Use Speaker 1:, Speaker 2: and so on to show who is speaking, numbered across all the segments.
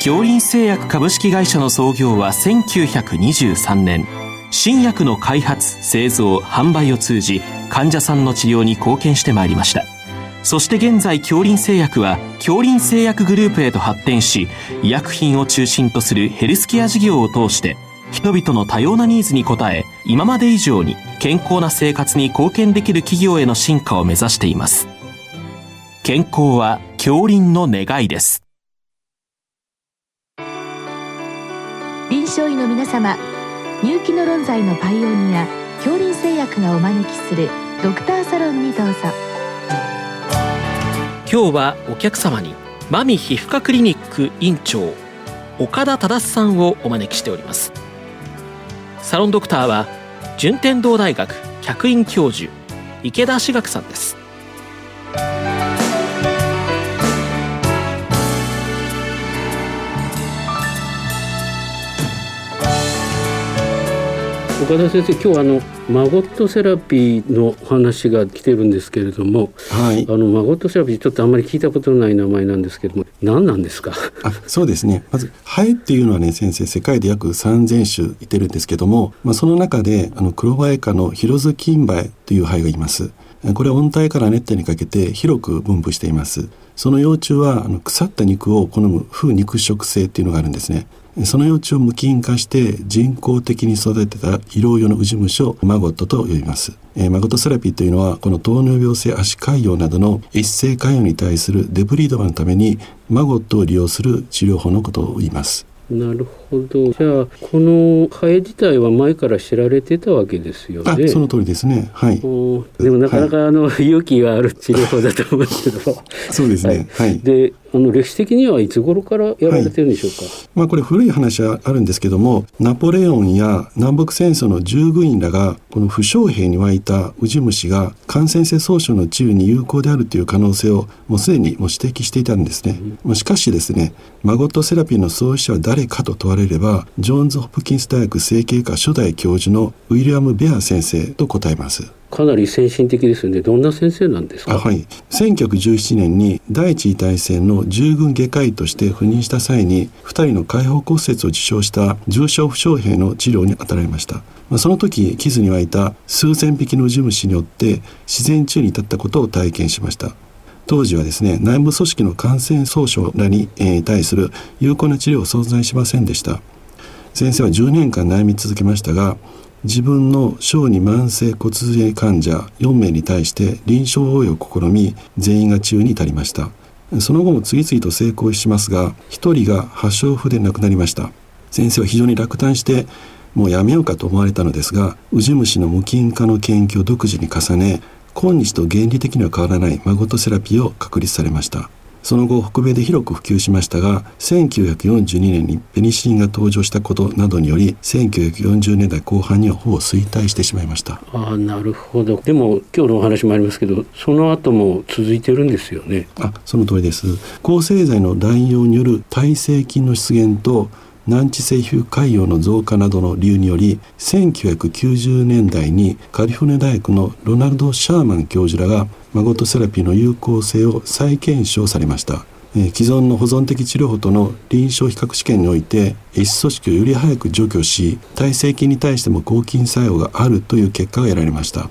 Speaker 1: 京林製薬株式会社の創業は1923年。新薬の開発製造販売を通じ患者さんの治療に貢献してまいりました。そして現在京林製薬は京林製薬グループへと発展し医薬品を中心とするヘルスケア事業を通して人々の多様なニーズに応え今まで以上に健康な生活に貢献できる企業への進化を目指しています。健康は京林の願いです。
Speaker 2: 臨床医の皆様入気の論剤のパイオニア恐林製薬がお招きするドクターサロンにどうぞ。
Speaker 1: 今日はお客様にマミ皮膚科クリニック院長岡田忠さんをお招きしております。サロンドクターは順天堂大学客員教授池田志学さんです。
Speaker 3: 岡田先生今日あのマゴットセラピーの話が来てるんですけれども、はい、あのマゴットセラピーちょっとあんまり聞いたことのない名前なんですけども何なんですか？
Speaker 4: あそうですね。まずハエっていうのはね先生世界で約3000種いてるんですけども、まあ、その中であの黒バエ科のヒロズキンバエというハエがいます。これは温帯から熱帯にかけて広く分布しています。その幼虫は腐った肉を好む風肉食性っていうのがあるんですねその幼虫を無菌化して人工的に育てた医療用のウジ虫をマゴットと呼びます。えー、マゴットセラピーというのはこの糖尿病性足潰瘍などの一性潰瘍に対するデブリードマのためにマゴットを利用する治療法のことを言います。
Speaker 3: なるほど。じゃあこのハエ自体は前から知られてたわけですよね。
Speaker 4: その通りですね。はい。
Speaker 3: でもなかなかあの、はい、勇気がある治療法だと思うんですけど。
Speaker 4: そうですね。はい。
Speaker 3: であの歴史的にはいつ頃からやられてるんでしょうか、はい、
Speaker 4: まあ、これ古い話はあるんですけどもナポレオンや南北戦争の従軍員らがこの負傷兵に湧いたウジ虫が感染性総症の治癒に有効であるという可能性をもうすでにもう指摘していたんですね、うん、しかしですねマゴットセラピーの創始者は誰かと問われればジョーンズ・ホプキンス大学整形科初代教授のウィリアム・ベア先生と答えます
Speaker 3: かなり先進的ですよね。どんな先生なんですか？
Speaker 4: はい。1917年に第一次大戦の従軍外科医として赴任した際に、2人の解放骨折を受傷した重傷負傷兵の治療に当たられました。その時傷に湧いた数千匹のウジ虫によって自然治癒に至ったことを体験しました。当時はですね内部組織の感染総症らに、対する有効な治療は存在しませんでした先生は10年間悩み続けましたが自分の小児慢性骨髄患者4名に対して臨床応用を試み全員が治癒に至りました。その後も次々と成功しますが1人が破傷風で亡くなりました。先生は非常に落胆してもうやめようかと思われたのですがウジ虫の無菌化の研究を独自に重ね今日と原理的には変わらないマゴトセラピーを確立されました。その後北米で広く普及しましたが1942年にペニシリンが登場したことなどにより1940年代後半にはほぼ衰退してしまいました。
Speaker 3: あなるほど。でも今日のお話もありますけどその後も続いてるんですよね。
Speaker 4: あその通りです。抗生剤の乱用による耐性菌の出現と難治性皮膚潰瘍の増加などの理由により1990年代にカリフォルニア大学のロナルド・シャーマン教授らがマゴットセラピーの有効性を再検証されました。既存の保存的治療法との臨床比較試験において壊死組織をより早く除去し耐性菌に対しても抗菌作用があるという結果が得られました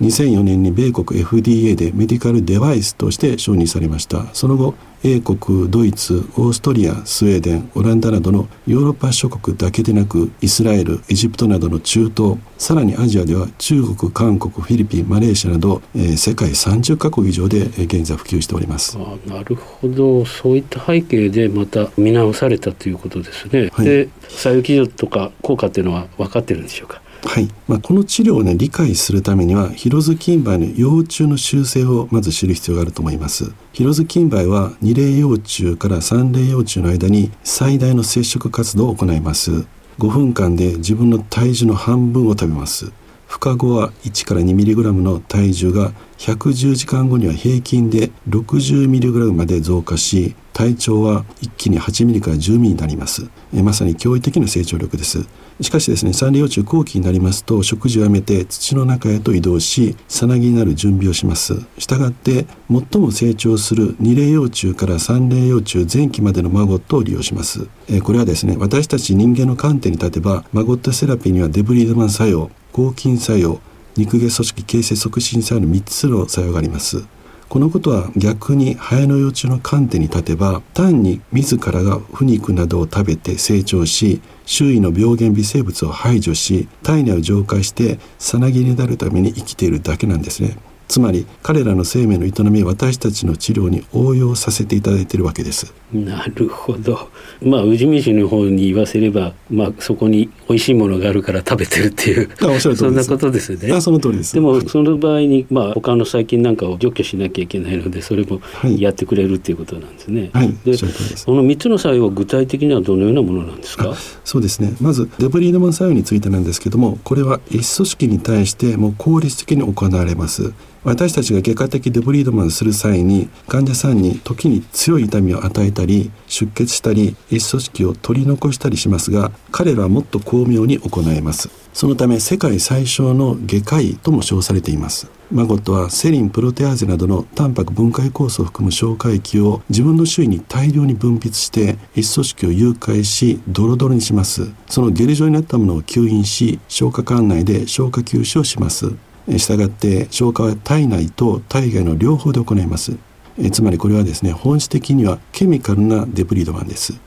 Speaker 4: 2004年に米国 FDA でメディカルデバイスとして承認されました。その後英国ドイツオーストリアスウェーデンオランダなどのヨーロッパ諸国だけでなくイスラエルエジプトなどの中東さらにアジアでは中国韓国フィリピンマレーシアなど、えー、世界30カ国以上で現在普及しております。
Speaker 3: あなるほど。そういった背景でまた見直されたということですね、はい、で作用基準とか効果っていうのは分かってるんでしょうか？
Speaker 4: はい、まあ、この治療を、ね、理解するためにはヒロズキンバイの幼虫の習性をまず知る必要があると思います。ヒロズキンバイは2例幼虫から3例幼虫の間に最大の接触活動を行います。5分間で自分の体重の半分を食べます。孵化後は1から 2mg の体重が110時間後には平均で 60mg まで増加し体長は一気に8ミリから10ミリになります。えまさに驚異的な成長力です。しかしですね三齢幼虫後期になりますと食事をやめて土の中へと移動しさなぎになる準備をします。したがって最も成長する二齢幼虫から三齢幼虫前期までのマゴットを利用します。えこれはですね私たち人間の観点に立てばマゴットセラピーにはデブリードマン作用抗菌作用肉毛組織形成促進作用の3つの作用があります。このことは逆にハエの幼虫の観点に立てば単に自らが腐肉などを食べて成長し周囲の病原微生物を排除し体内を浄化してさなぎになるために生きているだけなんですね。つまり彼らの生命の営みを私たちの治療に応用させていただいているわけです。
Speaker 3: なるほど。まあ宇治飯の方に言わせればまあそこに美味しいものがあるから食べてるっていうあそんなことですね。
Speaker 4: あその通りです。
Speaker 3: でもその場合にまあ他の細菌なんかを除去しなきゃいけないのでそれもやってくれるっていうことなんですね、
Speaker 4: はい、
Speaker 3: でその3つの作用は具体的にはどのようなものなんですか？
Speaker 4: そうですね。まずデブリードマン作用についてなんですけどもこれは一組織に対してもう効率的に行われます私たちが外科的デブリードマンする際に患者さんに時に強い痛みを与えたり出血したり一組織を取り残したりしますが彼らはもっと巧妙に行えます。そのため世界最小の外科医とも称されています。マゴットはセリンプロテアーゼなどのタンパク分解酵素を含む消化液を自分の周囲に大量に分泌して一組織を誘拐しドロドロにします。そのゲル状になったものを吸引し消化管内で消化吸収をします。したがって消化は体内と体外の両方で行います。えつまりこれはですね本質的にはケミカルなデブリードマンです。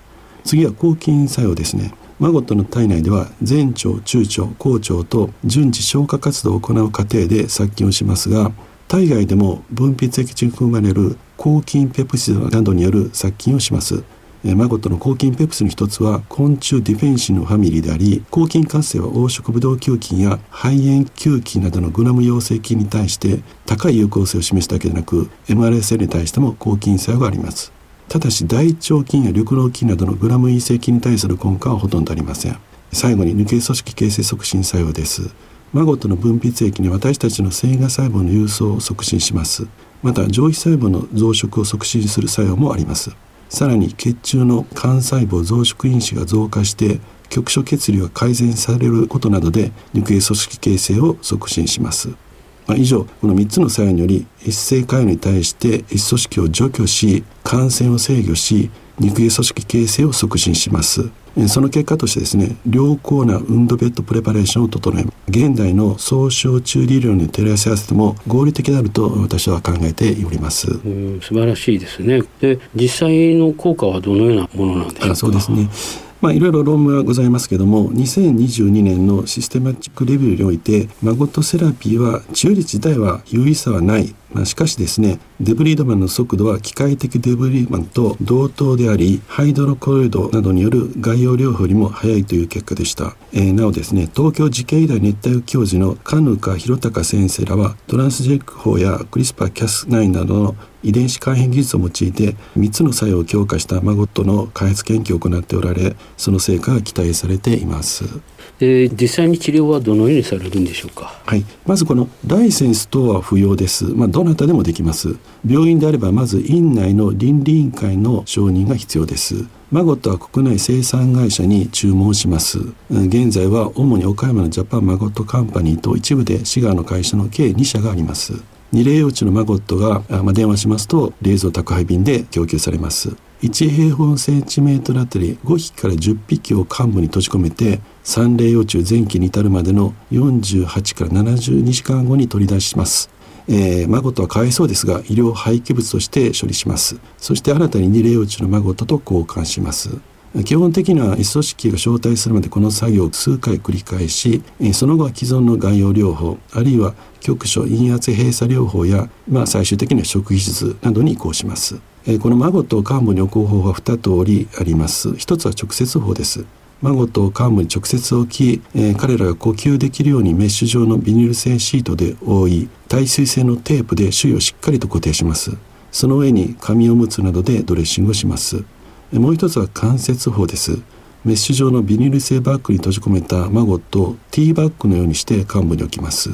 Speaker 4: 次は抗菌作用ですね。マゴットの体内では前腸中腸後腸と順次消化活動を行う過程で殺菌をしますが体外でも分泌液中に含まれる抗菌ペプチドなどによる殺菌をします。マゴットの抗菌ペプスの一つは昆虫ディフェンシのファミリーであり抗菌活性は黄色ブドウ球菌や肺炎球菌などのグラム陽性菌に対して高い有効性を示すだけでなく MRSL に対しても抗菌作用があります。ただし大腸菌や緑老菌などのグラム陰性菌に対する根幹はほとんどありません。最後に抜け組織形成促進作用です。マゴットの分泌液に私たちの繊維が細胞の郵送を促進します。また上皮細胞の増殖を促進する作用もあります。さらに血中の幹細胞増殖因子が増加して局所血流が改善されることなどで抜け組織形成を促進します。まあ、以上この3つの作用により一性回路に対して一組織を除去し感染を制御し肉ク組織形成を促進しますその結果としてですね良好な運動ベッドプレパレーションを整え現代の総小中理論に照らし合わせても合理的であると私は考えております。
Speaker 3: うん素晴らしいですね。で実際の効果はどのようなものなんでしょうか？
Speaker 4: そうですね。まあ、いろいろ論文はございますけども2022年のシステマチックレビューにおいてマゴットセラピーは治癒率自体は有意差はないまあ、しかしですねデブリードマンの速度は機械的デブリードマンと同等でありハイドロコロイドなどによる外用療法よりも早いという結果でした、えー、なおですね東京慈恵医大熱帯教授のカヌカ弘隆先生らはトランスジェック法やクリスパーキャス9などの遺伝子改変技術を用いて3つの作用を強化したマゴットの開発研究を行っておられその成果が期待されています
Speaker 3: で実際に治療はどのようにされるんでしょうか？
Speaker 4: はい、まずこのライセンス等は不要です。まあどなたでもできます。病院であればまず院内の倫理委員会の承認が必要です。マゴットは国内生産会社に注文します。現在は主に岡山のジャパンマゴットカンパニーと一部で滋賀の会社の計2社があります。二例用地のマゴットが、まあ、電話しますと冷蔵宅配便で供給されます。1平方センチメートルあたり5匹から10匹を幹部に閉じ込めて三例幼虫前期に至るまでの48から72時間後に取り出します。えー、マゴットはかわいそうですが医療廃棄物として処理します。そして新たに二例幼虫のマゴットと交換します。基本的には一組織が招待するまでこの作業を数回繰り返しその後は既存の概要療法あるいは局所陰圧閉鎖療法や、まあ、最終的には食技術などに移行します。このマゴットを患部に置く方法は2通りあります。一つは直接法です。孫と患部に直接置き、えー、彼らが呼吸できるようにメッシュ状のビニール製シートで覆い耐水性のテープで周囲をしっかりと固定します。その上に紙おむつなどでドレッシングをします。もう一つは関節法です。メッシュ状のビニール製バッグに閉じ込めたマゴットをティーバッグのようにして患部に置きます。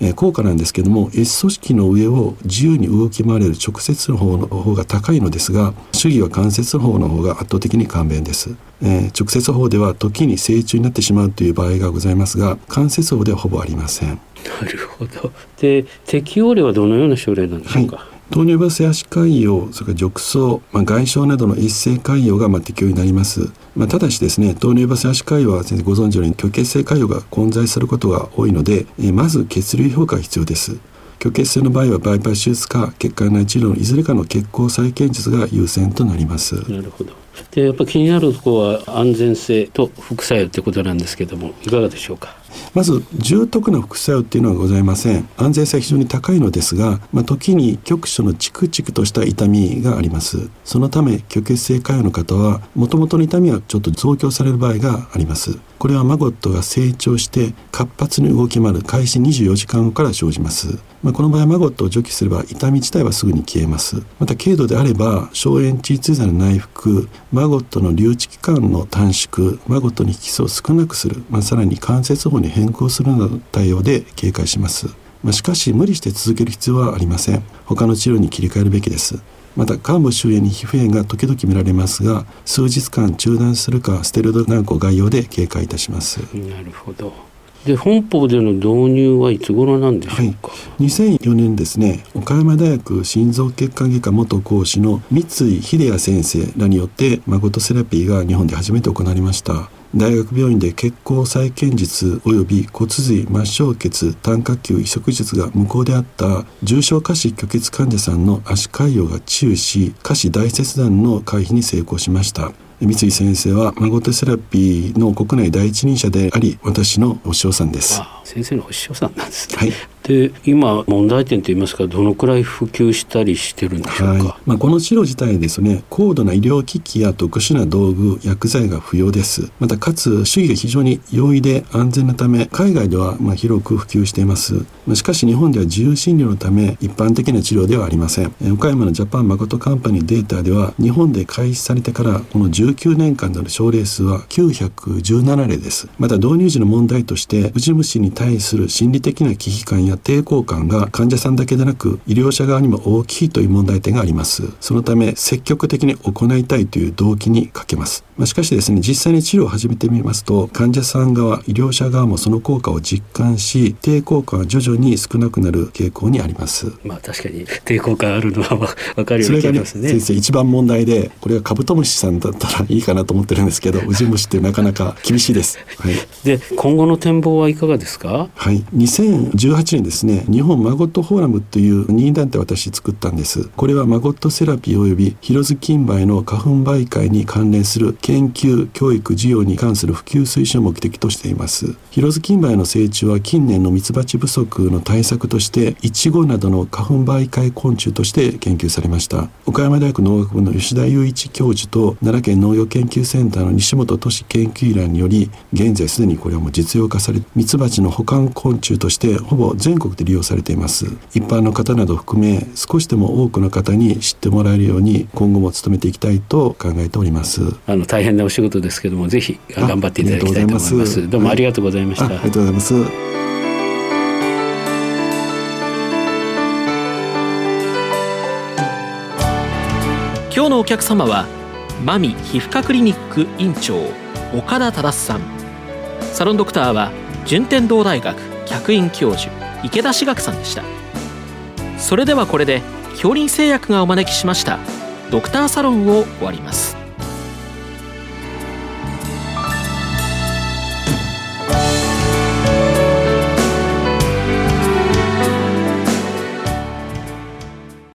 Speaker 4: えー、効果なんですけども S 組織の上を自由に動き回れる直接の方の方が高いのですが主義は関節の方の方が圧倒的に簡便です、えー、直接法では時に成虫になってしまうという場合がございますが関節法ではほぼありません。
Speaker 3: なるほど。で適用例はどのような症例なんでしょうか、はい
Speaker 4: 糖尿病性足潰瘍それから褥瘡、まあ、外傷などの一性潰瘍がまあ適用になります、まあ、ただしですね糖尿病性足潰瘍は先生ご存知のように虚血性潰瘍が混在することが多いので、え、まず血流評価が必要です。虚血性の場合はバイパス手術か血管内治療のいずれかの血行再建術が優先となります。
Speaker 3: なるほど。でやっぱ気になるところは安全性と副作用ということなんですけどもいかがでしょうか？
Speaker 4: まず重篤な副作用っていうのはございません。安全性は非常に高いのですが、まあ、時に局所のチクチクとした痛みがあります。そのため虚血性潰瘍の方はもともとの痛みはちょっと増強される場合があります。これはマゴットが成長して活発に動き回る。開始24時間後から生じます。まあ、この場合マゴットを除去すれば痛み自体はすぐに消えます。また軽度であれば消炎鎮痛剤の内服マゴットの留置期間の短縮マゴットに引き数を少なくする、まあ、さらに関節法に変更するなどの対応で警戒します、まあ、しかし無理して続ける必要はありません。他の治療に切り替えるべきです。また患部周辺に皮膚炎が時々見られますが数日間中断するかステロイド軟膏概要で警戒いたします。
Speaker 3: なるほど。で本邦での導入はいつ頃なんでしょうか、は
Speaker 4: い、2004年ですね岡山大学心臓血管外科元講師の三井秀也先生らによってマゴトセラピーが日本で初めて行われました大学病院で血行再建術及び骨髄末梢血胆下球移植術が無効であった重症下肢虚血患者さんの足潰瘍が治癒し下肢大切断の回避に成功しました。三井先生はマゴテセラピーの国内第一人者であり私のお師匠さんです。
Speaker 3: 先生のお師匠さんなんです
Speaker 4: ね、はい。
Speaker 3: で今問題点といいますかどのくらい普及したりしてるんでしょうか、はい、
Speaker 4: まあ、この治療自体ですね高度な医療機器や特殊な道具薬剤が不要です。またかつ主義が非常に容易で安全なため海外ではまあ広く普及しています。しかし日本では自由診療のため一般的な治療ではありません。岡山のジャパン誠カンパニーデータでは日本で開始されてからこの19年間での症例数は917例です。また導入時の問題としてウジ虫に対する心理的な危機感や抵抗感が患者さんだけでなく医療者側にも大きいという問題点があります。そのため積極的に行いたいという動機に欠けます。まあ、しかしですね実際に治療を始めてみますと患者さん側医療者側もその効果を実感し抵抗感は徐々に少なくなる傾向にあります。
Speaker 3: まあ確かに抵抗感あるのはわかるような気がしますね
Speaker 4: 先生一番問題でこれがカブトムシさんだったらいいかなと思ってるんですけどウジ虫ってなかなか厳しいです、
Speaker 3: はい、で今後の展望はいかがですか？
Speaker 4: はい。2018年ですね日本マゴットフォーラムという任意団体私作ったんです。これはマゴットセラピー及びヒロズキンバイの花粉媒介に関連する研究教育事業に関する普及推進を目的としています。ヒロズキンバイの成虫は近年のミツバチ不足の対策としてイチゴなどの花粉媒介昆虫として研究されました。岡山大学農学部の吉田雄一教授と奈良県農業研究センターの西本俊研究員らにより現在すでにこれはもう実用化されミツバチの保管昆虫としてほぼ全国で利用されています。一般の方など含め少しでも多くの方に知ってもらえるように今後も努めていきたいと考えております。
Speaker 3: あの大変なお仕事ですけどもぜひ頑張っていただきたいと思います。どうもありがとうございました、
Speaker 4: ありがとうございます。
Speaker 1: 今日のお客様はマミ皮膚科クリニック院長岡田忠さん。サロンドクターは順天堂大学客員教授池田志学さんでした。それではこれで恐林製薬がお招きしましたドクターサロンを終わります。